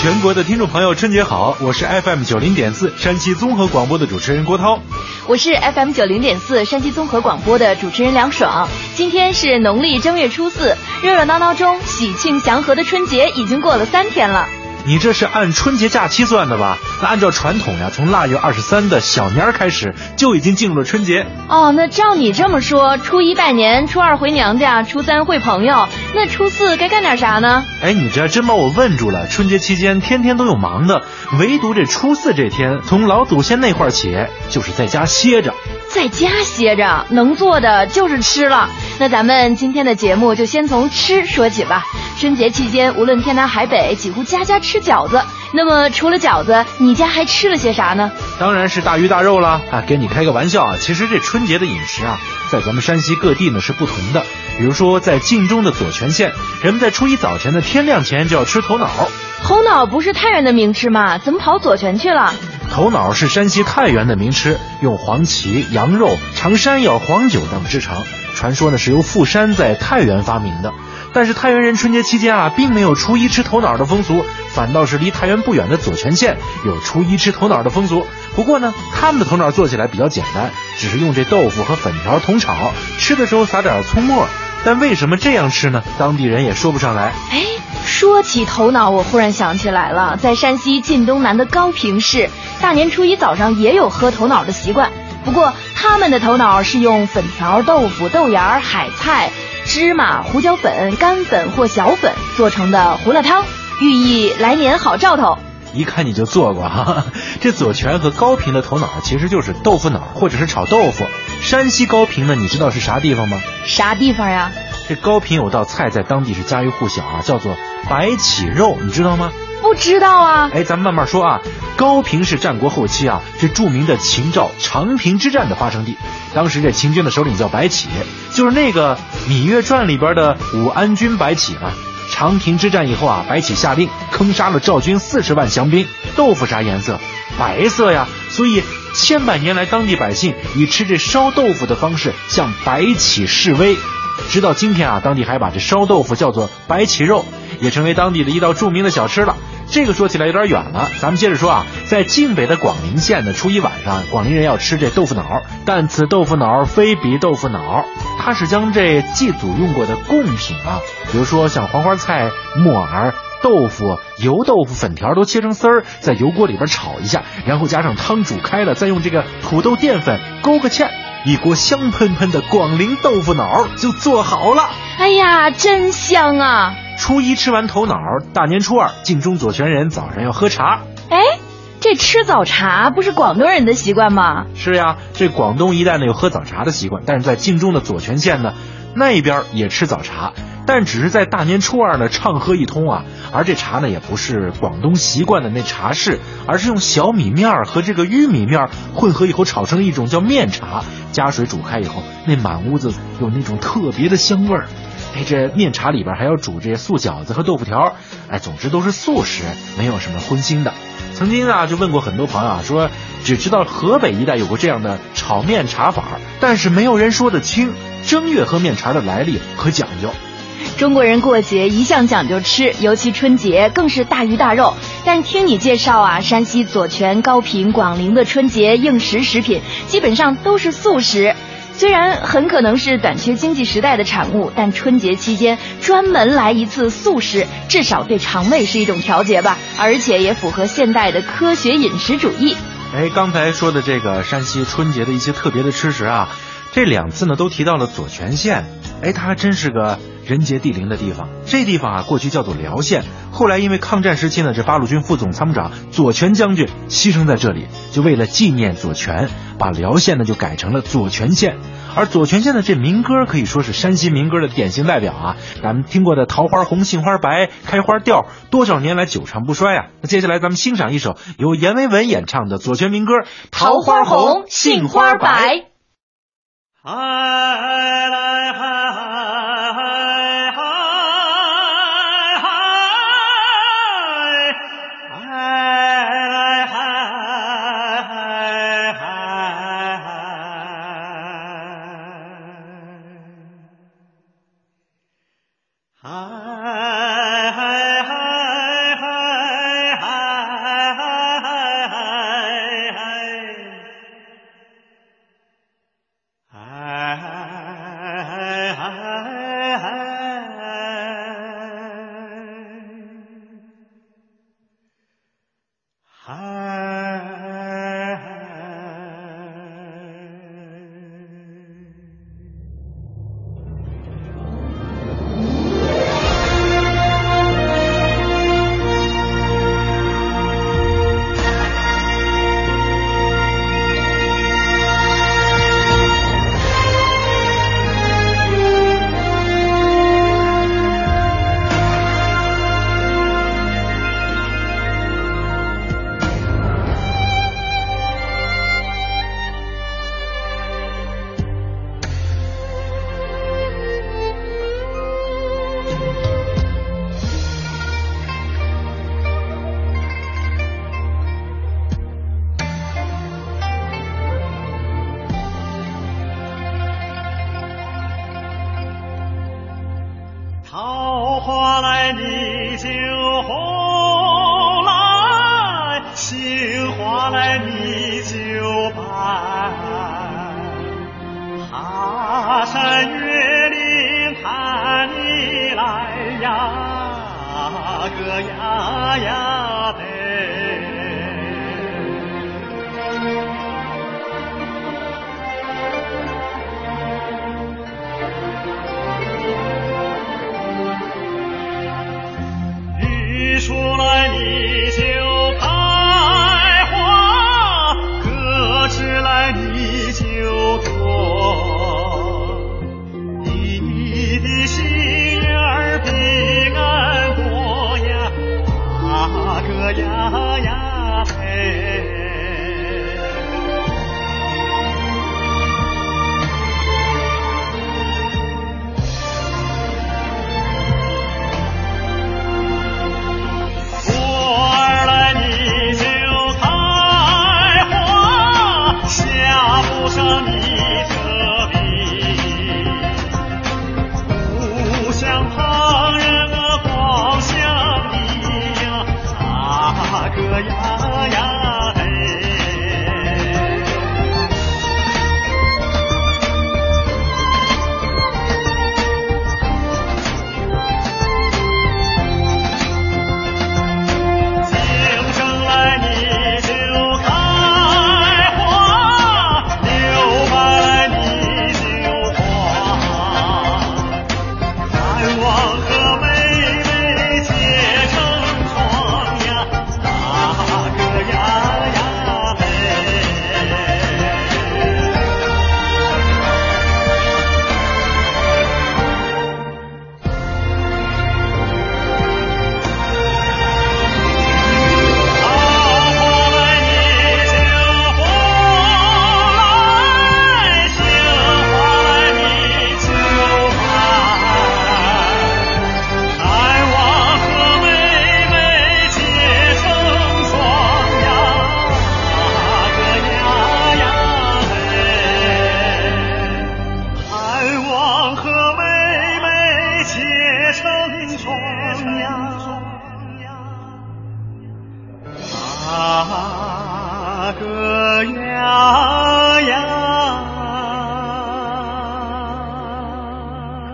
全国的听众朋友，春节好！我是 FM 九零点四山西综合广播的主持人郭涛，我是 FM 九零点四山西综合广播的主持人梁爽。今天是农历正月初四，热热闹闹中喜庆祥和的春节已经过了三天了。你这是按春节假期算的吧？那按照传统呀，从腊月二十三的小年儿开始就已经进入了春节。哦，那照你这么说，初一拜年，初二回娘家，初三会朋友，那初四该干点啥呢？哎，你这真把我问住了。春节期间天天都有忙的，唯独这初四这天，从老祖先那块儿起，就是在家歇着。在家歇着，能做的就是吃了。那咱们今天的节目就先从吃说起吧。春节期间，无论天南海北，几乎家家吃饺子。那么除了饺子，你家还吃了些啥呢？当然是大鱼大肉啦啊！给你开个玩笑啊，其实这春节的饮食啊，在咱们山西各地呢是不同的。比如说在晋中的左权县，人们在初一早前的天亮前就要吃头脑。头脑不是太原的名吃吗？怎么跑左权去了？头脑是山西太原的名吃，用黄芪、羊肉、长山药、黄酒等制成。传说呢是由富山在太原发明的。但是太原人春节期间啊，并没有初一吃头脑的风俗，反倒是离太原不远的左权县有初一吃头脑的风俗。不过呢，他们的头脑做起来比较简单，只是用这豆腐和粉条同炒，吃的时候撒点葱末。但为什么这样吃呢？当地人也说不上来。哎，说起头脑，我忽然想起来了，在山西晋东南的高平市，大年初一早上也有喝头脑的习惯。不过他们的头脑是用粉条、豆腐、豆芽、海菜。芝麻、胡椒粉、干粉或小粉做成的胡辣汤，寓意来年好兆头。一看你就做过哈。这左权和高平的头脑其实就是豆腐脑或者是炒豆腐。山西高平呢，你知道是啥地方吗？啥地方呀？这高平有道菜在当地是家喻户晓啊，叫做白起肉，你知道吗？不知道啊。哎，咱们慢慢说啊。高平是战国后期啊，这著名的秦赵长平之战的发生地。当时这秦军的首领叫白起，就是那个《芈月传》里边的武安君白起嘛。长平之战以后啊，白起下令坑杀了赵军四十万降兵。豆腐啥颜色？白色呀。所以千百年来，当地百姓以吃这烧豆腐的方式向白起示威。直到今天啊，当地还把这烧豆腐叫做白起肉，也成为当地的一道著名的小吃了。这个说起来有点远了，咱们接着说啊，在晋北的广陵县的初一晚上，广陵人要吃这豆腐脑，但此豆腐脑非彼豆腐脑，它是将这祭祖用过的贡品啊，比如说像黄花菜、木耳、豆腐、油豆腐、粉条都切成丝儿，在油锅里边炒一下，然后加上汤煮开了，再用这个土豆淀粉勾个芡，一锅香喷喷的广陵豆腐脑就做好了。哎呀，真香啊！初一吃完头脑，大年初二，晋中左权人早上要喝茶。哎，这吃早茶不是广东人的习惯吗？是呀，这广东一带呢有喝早茶的习惯，但是在晋中的左权县呢，那边也吃早茶，但只是在大年初二呢畅喝一通啊。而这茶呢也不是广东习惯的那茶室，而是用小米面和这个玉米面混合以后炒成了一种叫面茶，加水煮开以后，那满屋子有那种特别的香味儿。哎，这面茶里边还要煮这些素饺子和豆腐条，哎，总之都是素食，没有什么荤腥的。曾经啊，就问过很多朋友啊，说只知道河北一带有过这样的炒面茶法，但是没有人说得清正月喝面茶的来历和讲究。中国人过节一向讲究吃，尤其春节更是大鱼大肉。但听你介绍啊，山西左权、高平、广陵的春节应时食品基本上都是素食。虽然很可能是短缺经济时代的产物，但春节期间专门来一次素食，至少对肠胃是一种调节吧，而且也符合现代的科学饮食主义。哎，刚才说的这个山西春节的一些特别的吃食啊，这两次呢都提到了左权县。哎，它还真是个人杰地灵的地方。这地方啊，过去叫做辽县，后来因为抗战时期呢，这八路军副总参谋长左权将军牺牲在这里，就为了纪念左权，把辽县呢就改成了左权县。而左权县的这民歌可以说是山西民歌的典型代表啊，咱们听过的《桃花红，杏花白，开花调》，多少年来久唱不衰啊。那接下来咱们欣赏一首由阎维文演唱的左权民歌《桃花红，杏花白》。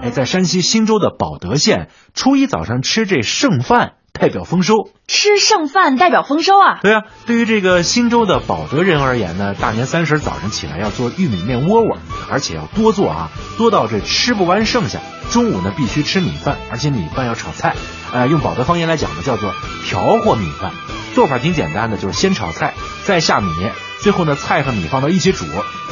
哎，在山西忻州的保德县，初一早上吃这剩饭代表丰收。吃剩饭代表丰收啊！对啊，对于这个忻州的保德人而言呢，大年三十早上起来要做玉米面窝窝，而且要多做啊，多到这吃不完剩下。中午呢必须吃米饭，而且米饭要炒菜，呃，用保德方言来讲呢，叫做调和米饭。做法挺简单的，就是先炒菜，再下米，最后呢菜和米放到一起煮，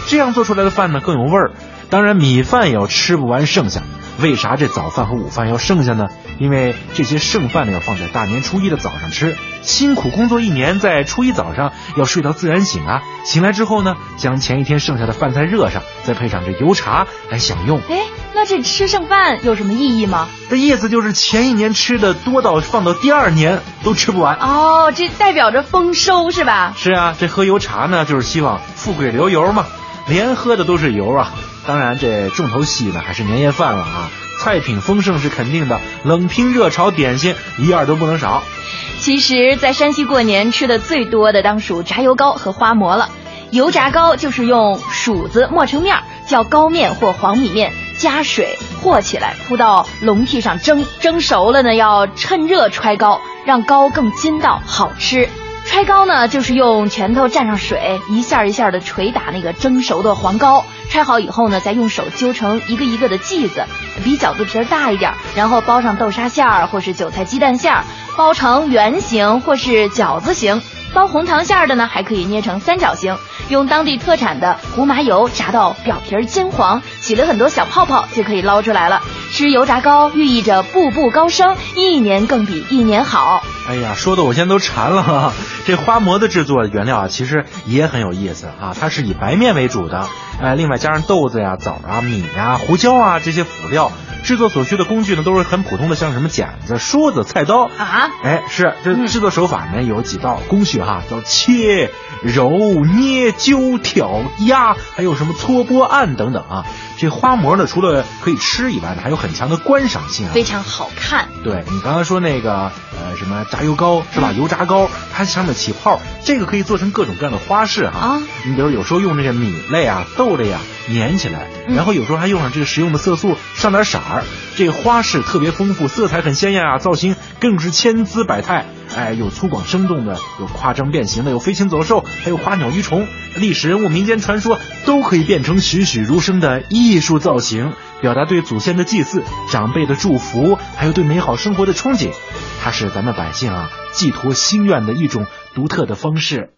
这样做出来的饭呢更有味儿。当然，米饭也要吃不完剩下。为啥这早饭和午饭要剩下呢？因为这些剩饭呢要放在大年初一的早上吃。辛苦工作一年，在初一早上要睡到自然醒啊！醒来之后呢，将前一天剩下的饭菜热上，再配上这油茶来享用。哎，那这吃剩饭有什么意义吗？这意思就是前一年吃的多到放到第二年都吃不完。哦，这代表着丰收是吧？是啊，这喝油茶呢，就是希望富贵流油嘛，连喝的都是油啊。当然，这重头戏呢还是年夜饭了啊，菜品丰盛是肯定的，冷拼热炒点心一样都不能少。其实，在山西过年吃的最多的当属炸油糕和花馍了。油炸糕就是用薯子磨成面，叫糕面或黄米面，加水和起来，铺到笼屉上蒸，蒸熟了呢，要趁热揣糕，让糕更筋道好吃。揣糕呢，就是用拳头蘸上水，一下一下的捶打那个蒸熟的黄糕。揣好以后呢，再用手揪成一个一个的剂子，比饺子皮儿大一点，然后包上豆沙馅儿或是韭菜鸡蛋馅儿，包成圆形或是饺子形。包红糖馅儿的呢，还可以捏成三角形，用当地特产的胡麻油炸到表皮儿金黄，起了很多小泡泡，就可以捞出来了。吃油炸糕寓意着步步高升，一年更比一年好。哎呀，说的我现在都馋了哈。这花馍的制作原料啊，其实也很有意思啊。它是以白面为主的，哎，另外加上豆子呀、枣啊、米啊、胡椒啊这些辅料。制作所需的工具呢，都是很普通的，像什么剪子、梳子、菜刀啊。哎，是这制作手法呢有几道工序哈，叫切、揉、捏、揪、挑、压，还有什么搓、拨、按等等啊。这花馍呢，除了可以吃以外呢，还有很强的观赏性啊，非常好看。对你刚刚说那个呃什么炸油糕是吧？油炸糕它上面起泡，这个可以做成各种各样的花式哈。啊，你比如有时候用这个米类啊、豆类啊粘起来，然后有时候还用上这个食用的色素上点色儿，这个花式特别丰富，色彩很鲜艳啊，造型更是千姿百态。哎，有粗犷生动的，有夸张变形的，有飞禽走兽，还有花鸟鱼虫，历史人物、民间传说都可以变成栩栩如生的艺术造型，表达对祖先的祭祀、长辈的祝福，还有对美好生活的憧憬。它是咱们百姓啊寄托心愿的一种独特的方式。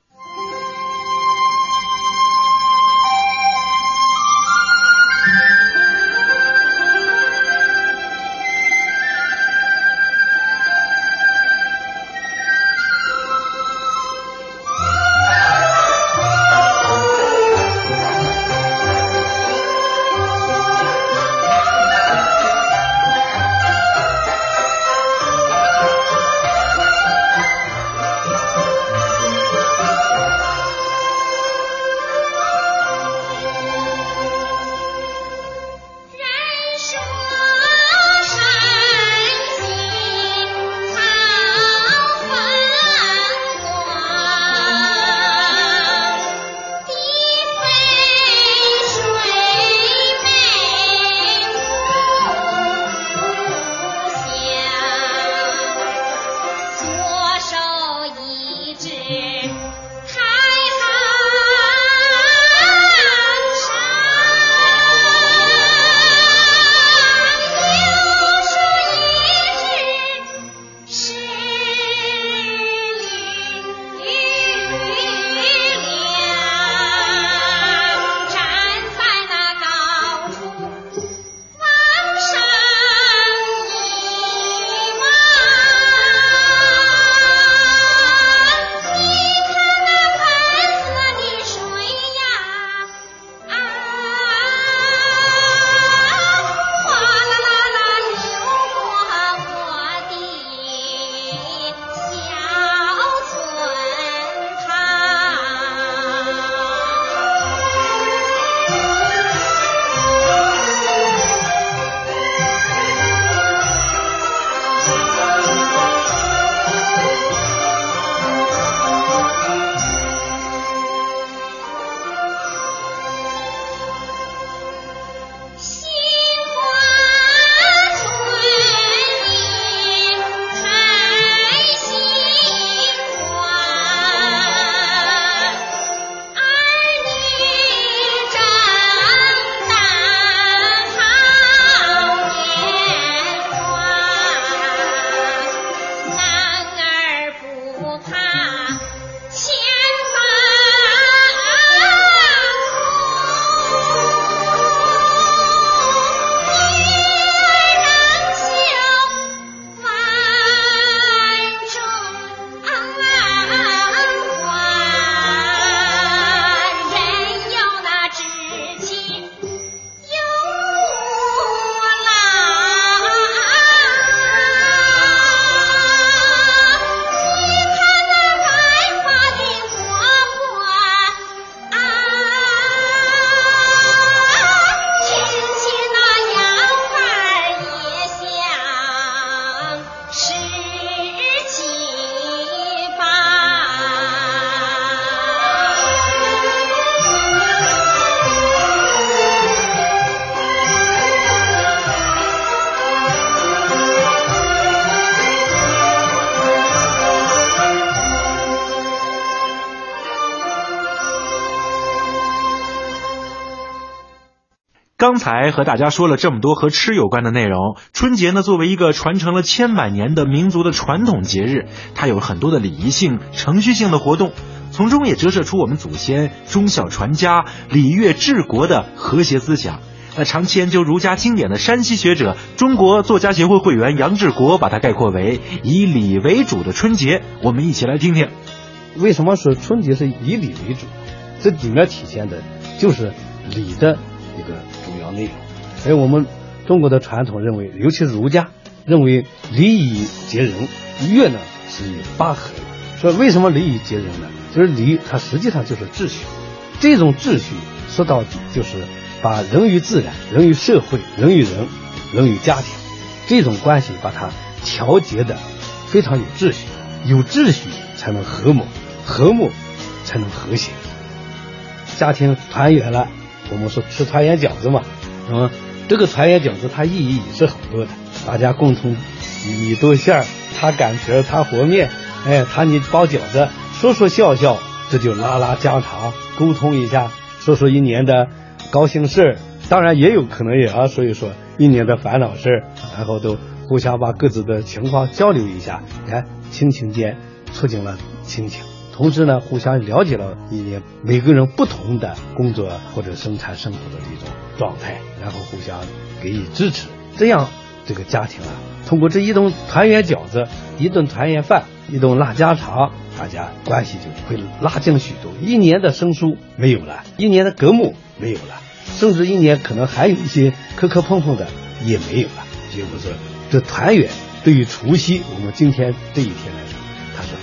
才和大家说了这么多和吃有关的内容，春节呢作为一个传承了千百年的民族的传统节日，它有很多的礼仪性、程序性的活动，从中也折射出我们祖先忠孝传家、礼乐治国的和谐思想。那长期研究儒家经典的山西学者、中国作家协会会员杨志国把它概括为以礼为主的春节。我们一起来听听，为什么说春节是以礼为主？这里面体现的就是礼的一个主要内容。而我们中国的传统认为，尤其儒家认为礼以节人，乐呢是以八和。说为什么礼以节人呢？就是礼，它实际上就是秩序。这种秩序说到底就是把人与自然、人与社会、人与人、人与家庭这种关系把它调节的非常有秩序。有秩序才能和睦，和睦才能和谐。家庭团圆了，我们说吃团圆饺子嘛，嗯，这个团圆饺子它意义也是很多的，大家共同你剁馅儿，他擀皮儿，他和面，哎，他你包饺子，说说笑笑，这就拉拉家常，沟通一下，说说一年的高兴事儿，当然也有可能也要说一说一年的烦恼事儿，然后都互相把各自的情况交流一下，你看。亲情间促进了亲情，同时呢，互相了解了一年每个人不同的工作或者生产生活的一种状态，然后互相给予支持，这样这个家庭啊，通过这一顿团圆饺子、一顿团圆饭、一顿拉家常，大家关系就会拉近许多。一年的生疏没有了，一年的隔膜没有了，甚至一年可能还有一些磕磕碰碰的也没有了。结果是这团圆。对于除夕，我们今天这一天，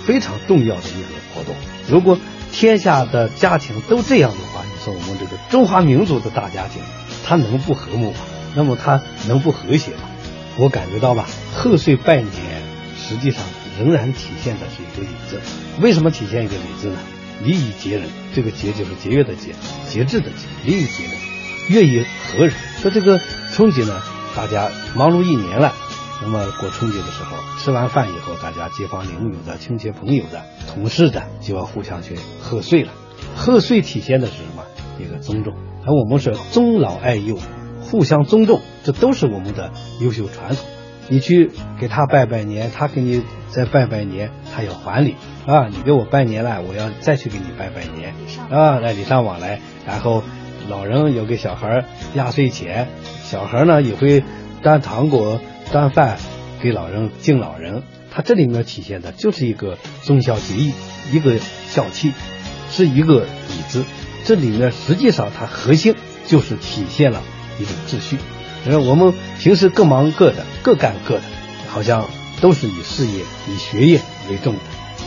非常重要的一个活动。如果天下的家庭都这样的话，你说我们这个中华民族的大家庭，它能不和睦吗？那么它能不和谐吗？我感觉到吧，贺岁拜年实际上仍然体现的是一个礼字。为什么体现一个礼字呢？礼以节人，这个节就是节约的节，节制的节，礼以节人，乐以和人。说这个春节呢，大家忙碌一年了。那么过春节的时候，吃完饭以后，大家街坊邻居的、亲戚朋友的、同事的，就要互相去贺岁了。贺岁体现的是什么？一个尊重。而我们是尊老爱幼，互相尊重，这都是我们的优秀传统。你去给他拜拜年，他给你再拜拜年，他要还礼啊！你给我拜年了，我要再去给你拜拜年啊！来礼尚往来。然后老人有给小孩压岁钱，小孩呢也会端糖果。端饭给老人敬老人，他这里面体现的就是一个忠孝节义，一个孝气，是一个礼字。这里面实际上它核心就是体现了一种秩序。因为我们平时各忙各的，各干各的，好像都是以事业、以学业为重的。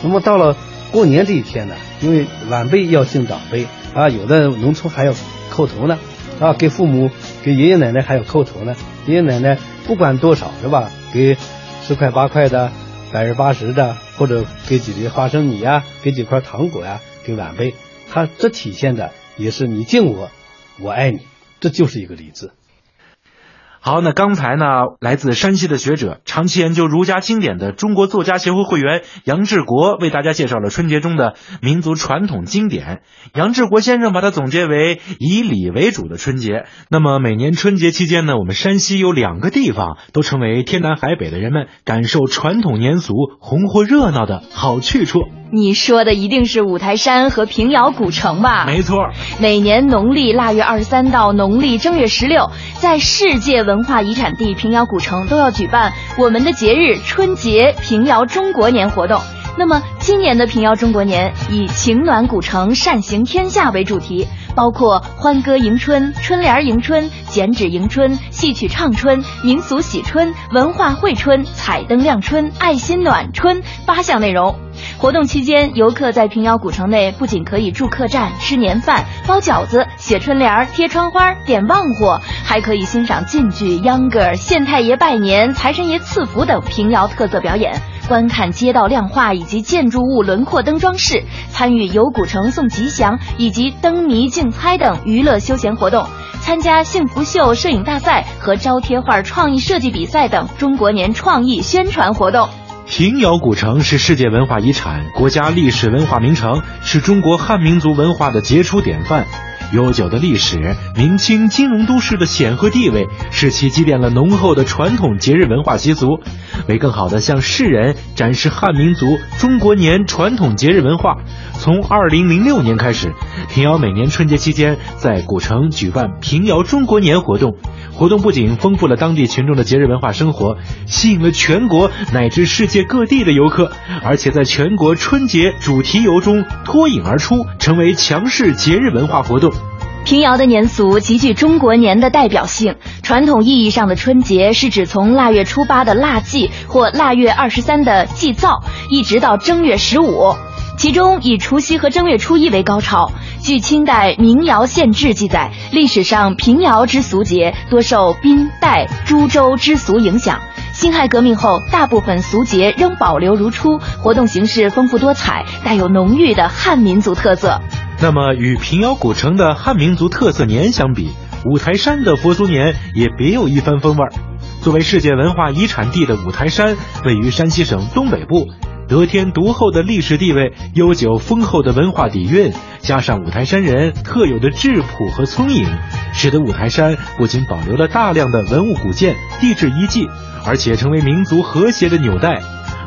那么到了过年这一天呢，因为晚辈要敬长辈啊，有的农村还要叩头呢，啊，给父母、给爷爷奶奶还要叩头呢，爷爷奶奶。不管多少是吧？给十块八块的，百十八十的，或者给几粒花生米呀，给几块糖果呀，给晚辈，他这体现的也是你敬我，我爱你，这就是一个礼字。好，那刚才呢，来自山西的学者，长期研究儒家经典的中国作家协会会员杨志国为大家介绍了春节中的民族传统经典。杨志国先生把它总结为以礼为主的春节。那么每年春节期间呢，我们山西有两个地方都成为天南海北的人们感受传统年俗、红火热闹的好去处。你说的一定是五台山和平遥古城吧？没错，每年农历腊月二十三到农历正月十六，在世界文化遗产地平遥古城都要举办我们的节日春节平遥中国年活动。那么今年的平遥中国年以情暖古城善行天下为主题，包括欢歌迎春、春联迎春、剪纸迎春、戏曲唱春、民俗喜春、文化会春、彩灯亮春、爱心暖春八项内容。活动期间，游客在平遥古城内不仅可以住客栈、吃年饭、包饺子、写春联、贴窗花、点旺火，还可以欣赏晋剧、秧歌、县太爷拜年、财神爷赐福等平遥特色表演，观看街道亮化以及建筑物轮廓灯装饰，参与游古城送吉祥以及灯谜竞猜等娱乐休闲活动，参加幸福秀摄影大赛和招贴画创意设计比赛等中国年创意宣传活动。平遥古城是世界文化遗产、国家历史文化名城，是中国汉民族文化的杰出典范。悠久的历史，明清金融都市的显赫地位，使其积淀了浓厚的传统节日文化习俗。为更好地向世人展示汉民族中国年传统节日文化，从2006年开始，平遥每年春节期间在古城举办平遥中国年活动。活动不仅丰富了当地群众的节日文化生活，吸引了全国乃至世界各地的游客，而且在全国春节主题游中脱颖而出，成为强势节日文化活动。平遥的年俗极具中国年的代表性。传统意义上的春节是指从腊月初八的腊祭或腊月二十三的祭灶，一直到正月十五，其中以除夕和正月初一为高潮。据清代《民谣县志》记载，历史上平遥之俗节多受滨代、株洲之俗影响。辛亥革命后，大部分俗节仍保留如初，活动形式丰富多彩，带有浓郁的汉民族特色。那么，与平遥古城的汉民族特色年相比，五台山的佛俗年也别有一番风味儿。作为世界文化遗产地的五台山，位于山西省东北部。得天独厚的历史地位，悠久丰厚的文化底蕴，加上五台山人特有的质朴和聪颖，使得五台山不仅保留了大量的文物古建、地质遗迹，而且成为民族和谐的纽带。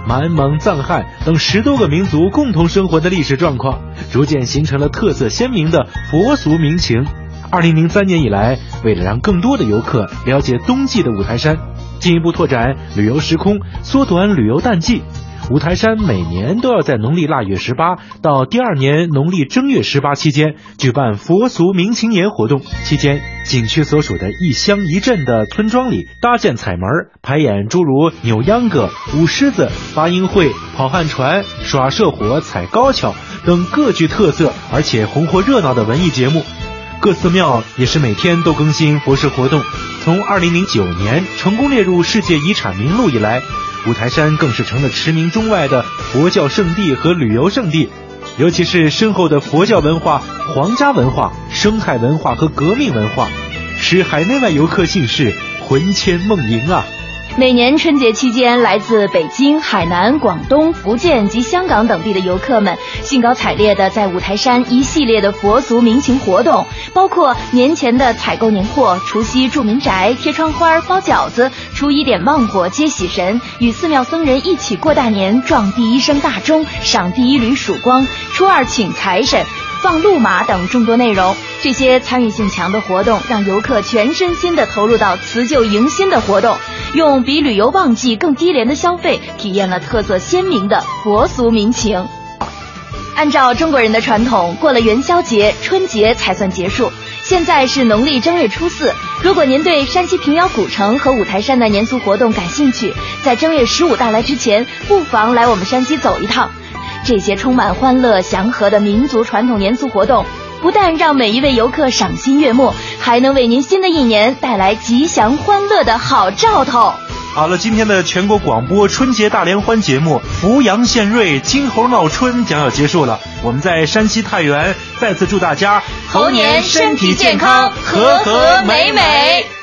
满蒙、藏汉等十多个民族共同生活的历史状况，逐渐形成了特色鲜明的佛俗民情。二零零三年以来，为了让更多的游客了解冬季的五台山，进一步拓展旅游时空，缩短旅游淡季。五台山每年都要在农历腊月十八到第二年农历正月十八期间举办佛俗民情年活动。期间，景区所属的一乡一镇的村庄里搭建彩门，排演诸如扭秧歌、舞狮子、八音会、跑旱船、耍社火、踩高跷等各具特色而且红火热闹的文艺节目。各寺庙也是每天都更新佛事活动。从二零零九年成功列入世界遗产名录以来。五台山更是成了驰名中外的佛教圣地和旅游胜地，尤其是深厚的佛教文化、皇家文化、生态文化和革命文化，使海内外游客姓氏魂牵梦萦啊！每年春节期间，来自北京、海南、广东、福建及香港等地的游客们，兴高采烈地在五台山一系列的佛俗民情活动，包括年前的采购年货、除夕住民宅、贴窗花、包饺子、初一点旺火、接喜神、与寺庙僧人一起过大年、撞第一声大钟、赏第一缕曙光、初二请财神。放路马等众多内容，这些参与性强的活动让游客全身心的投入到辞旧迎新的活动，用比旅游旺季更低廉的消费，体验了特色鲜明的佛俗民情。按照中国人的传统，过了元宵节、春节才算结束。现在是农历正月初四，如果您对山西平遥古城和五台山的年俗活动感兴趣，在正月十五到来之前，不妨来我们山西走一趟。这些充满欢乐祥和的民族传统年俗活动，不但让每一位游客赏心悦目，还能为您新的一年带来吉祥欢乐的好兆头。好了，今天的全国广播春节大联欢节目《扶阳献瑞，金猴闹春》将要结束了。我们在山西太原再次祝大家猴年身体健康，和和美美。